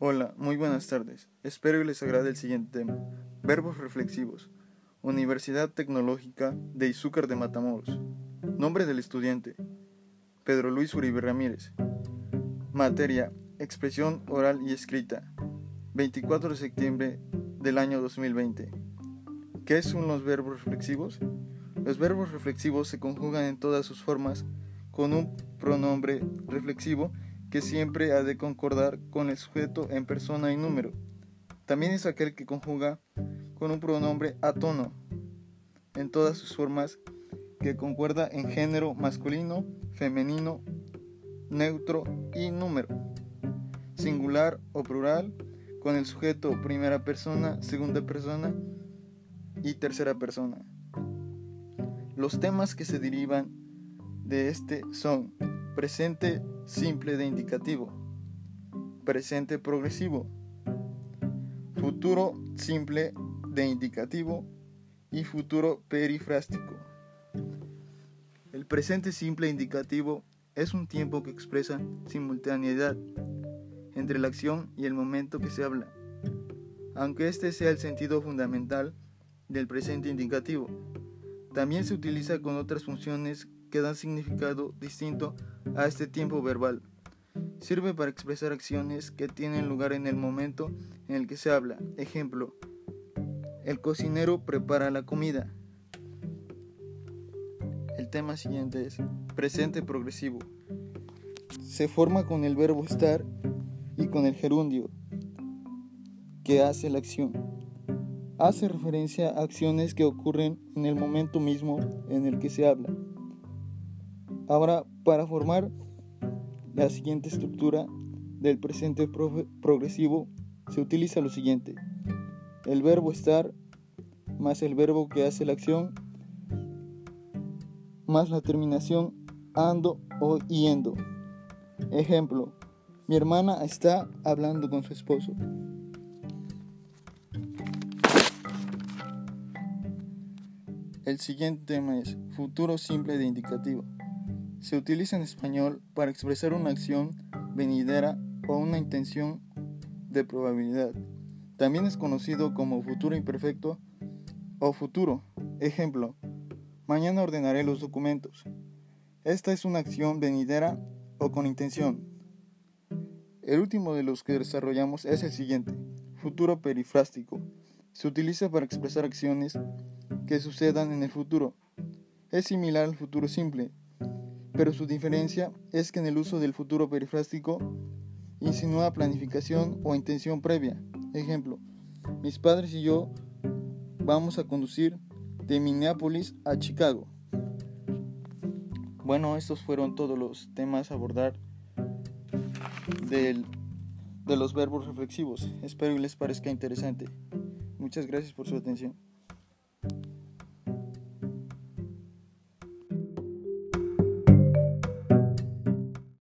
Hola, muy buenas tardes. Espero que les agrade el siguiente tema. Verbos reflexivos. Universidad Tecnológica de Izúcar de Matamoros. Nombre del estudiante. Pedro Luis Uribe Ramírez. Materia. Expresión oral y escrita. 24 de septiembre del año 2020. ¿Qué son los verbos reflexivos? Los verbos reflexivos se conjugan en todas sus formas con un pronombre reflexivo que siempre ha de concordar con el sujeto en persona y número. También es aquel que conjuga con un pronombre atono en todas sus formas que concuerda en género masculino, femenino, neutro y número. Singular o plural con el sujeto primera persona, segunda persona y tercera persona. Los temas que se derivan de este son presente simple de indicativo, presente progresivo, futuro simple de indicativo y futuro perifrástico. El presente simple indicativo es un tiempo que expresa simultaneidad entre la acción y el momento que se habla, aunque este sea el sentido fundamental del presente indicativo. También se utiliza con otras funciones que dan significado distinto a este tiempo verbal. Sirve para expresar acciones que tienen lugar en el momento en el que se habla. Ejemplo, el cocinero prepara la comida. El tema siguiente es presente progresivo. Se forma con el verbo estar y con el gerundio que hace la acción. Hace referencia a acciones que ocurren en el momento mismo en el que se habla. Ahora, para formar la siguiente estructura del presente progresivo, se utiliza lo siguiente. El verbo estar más el verbo que hace la acción más la terminación ando o yendo. Ejemplo, mi hermana está hablando con su esposo. El siguiente tema es futuro simple de indicativo. Se utiliza en español para expresar una acción venidera o una intención de probabilidad. También es conocido como futuro imperfecto o futuro. Ejemplo, mañana ordenaré los documentos. Esta es una acción venidera o con intención. El último de los que desarrollamos es el siguiente, futuro perifrástico. Se utiliza para expresar acciones que sucedan en el futuro. Es similar al futuro simple, pero su diferencia es que en el uso del futuro perifrástico insinúa planificación o intención previa. Ejemplo, mis padres y yo vamos a conducir de Minneapolis a Chicago. Bueno, estos fueron todos los temas a abordar de los verbos reflexivos. Espero que les parezca interesante. Muchas gracias por su atención.